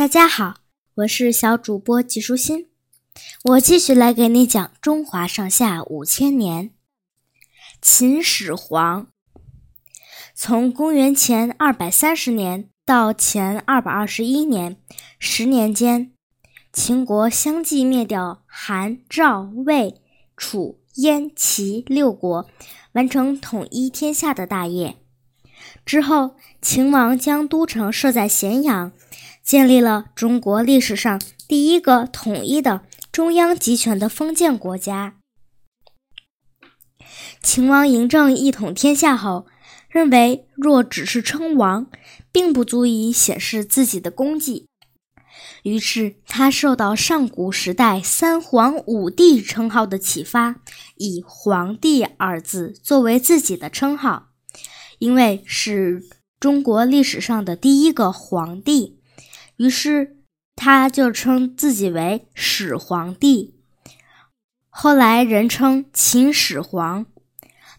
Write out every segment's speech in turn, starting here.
大家好，我是小主播纪舒心，我继续来给你讲中华上下五千年。秦始皇从公元前二百三十年到前二百二十一年，十年间，秦国相继灭掉韩、赵、魏、楚、燕、齐六国，完成统一天下的大业。之后，秦王将都城设在咸阳，建立了中国历史上第一个统一的中央集权的封建国家。秦王嬴政一统天下后，认为若只是称王，并不足以显示自己的功绩，于是他受到上古时代三皇五帝称号的启发，以“皇帝”二字作为自己的称号。因为是中国历史上的第一个皇帝，于是他就称自己为始皇帝。后来人称秦始皇。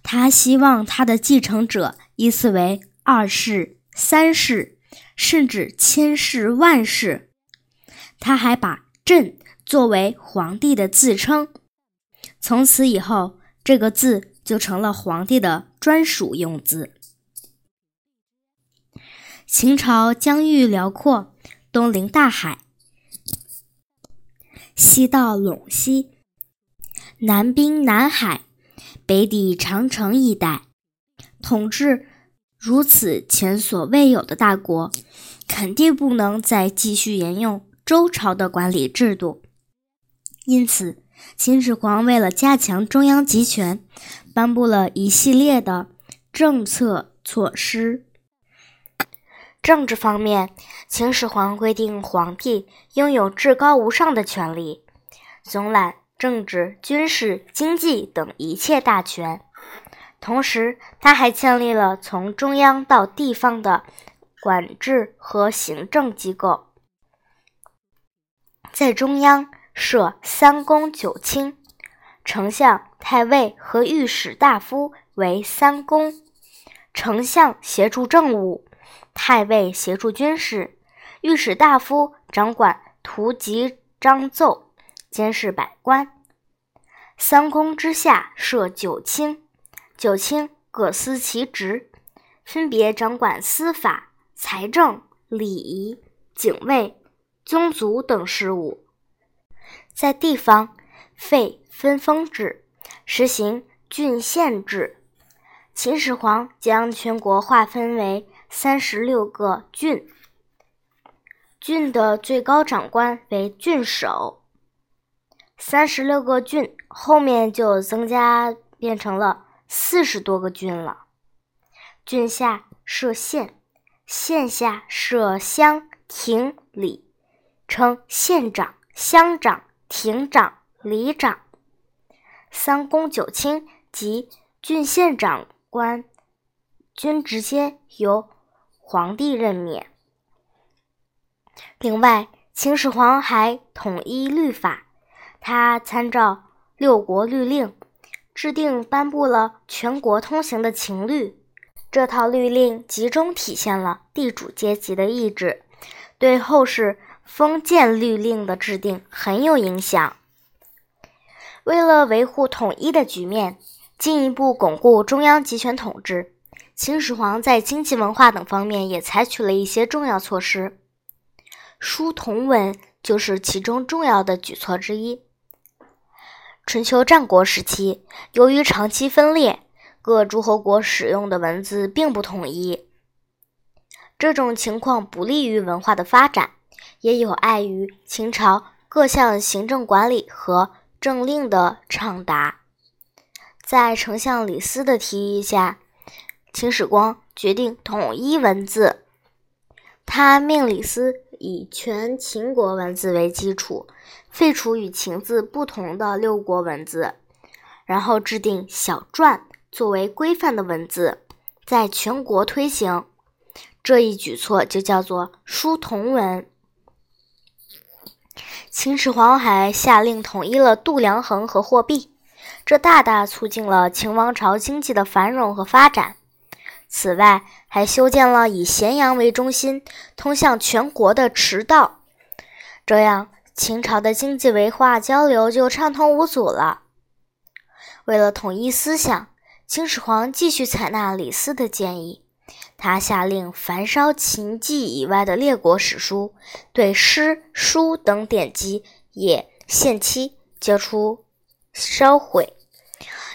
他希望他的继承者依次为二世、三世，甚至千世万世。他还把“朕”作为皇帝的自称，从此以后，这个字就成了皇帝的专属用字。秦朝疆域辽阔，东临大海，西到陇西，南濒南海，北抵长城一带。统治如此前所未有的大国，肯定不能再继续沿用周朝的管理制度。因此，秦始皇为了加强中央集权，颁布了一系列的政策措施。政治方面，秦始皇规定皇帝拥有至高无上的权力，总揽政治、军事、经济等一切大权。同时，他还建立了从中央到地方的管制和行政机构，在中央设三公九卿，丞相、太尉和御史大夫为三公，丞相协助政务。太尉协助军事，御史大夫掌管图籍章奏，监视百官。三公之下设九卿，九卿各司其职，分别掌管司法、财政、礼仪、警卫、宗族等事务。在地方废分封制，实行郡县制。秦始皇将全国划分为。三十六个郡，郡的最高长官为郡守。三十六个郡后面就增加变成了四十多个郡了。郡下设县，县下设乡、亭、里，称县长、乡长、亭长、里长。三公九卿及郡县长官均直接由。皇帝任免。另外，秦始皇还统一律法，他参照六国律令，制定颁布了全国通行的秦律。这套律令集中体现了地主阶级的意志，对后世封建律令的制定很有影响。为了维护统一的局面，进一步巩固中央集权统治。秦始皇在经济、文化等方面也采取了一些重要措施，书同文就是其中重要的举措之一。春秋战国时期，由于长期分裂，各诸侯国使用的文字并不统一，这种情况不利于文化的发展，也有碍于秦朝各项行政管理和政令的畅达。在丞相李斯的提议下，秦始皇决定统一文字，他命李斯以全秦国文字为基础，废除与秦字不同的六国文字，然后制定小篆作为规范的文字，在全国推行。这一举措就叫做书同文。秦始皇还下令统一了度量衡和货币，这大大促进了秦王朝经济的繁荣和发展。此外，还修建了以咸阳为中心、通向全国的驰道，这样秦朝的经济文化交流就畅通无阻了。为了统一思想，秦始皇继续采纳李斯的建议，他下令焚烧秦记以外的列国史书，对诗书等典籍也限期交出烧毁。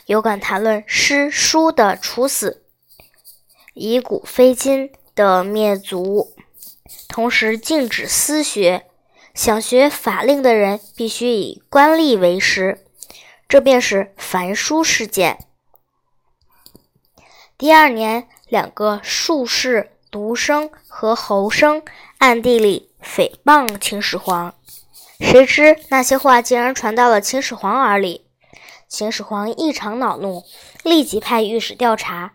有敢谈论诗书的处死，以古非今的灭族，同时禁止私学。想学法令的人必须以官吏为师，这便是焚书事件。第二年，两个术士独生和侯生暗地里诽谤秦始皇，谁知那些话竟然传到了秦始皇耳里。秦始皇异常恼怒，立即派御史调查。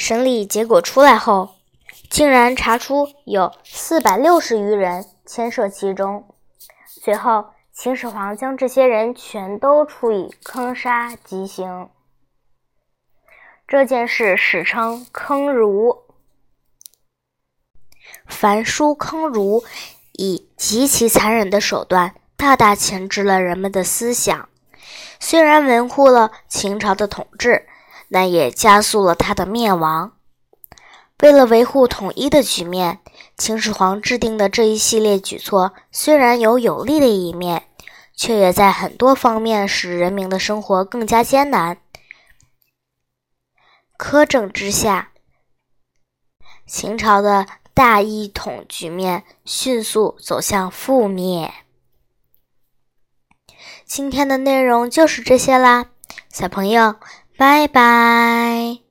审理结果出来后，竟然查出有四百六十余人。牵涉其中，随后秦始皇将这些人全都处以坑杀极刑。这件事史称“坑儒”。焚书坑儒，以极其残忍的手段，大大钳制了人们的思想。虽然维护了秦朝的统治，但也加速了它的灭亡。为了维护统一的局面，秦始皇制定的这一系列举措虽然有有利的一面，却也在很多方面使人民的生活更加艰难。苛政之下，秦朝的大一统局面迅速走向覆灭。今天的内容就是这些啦，小朋友，拜拜。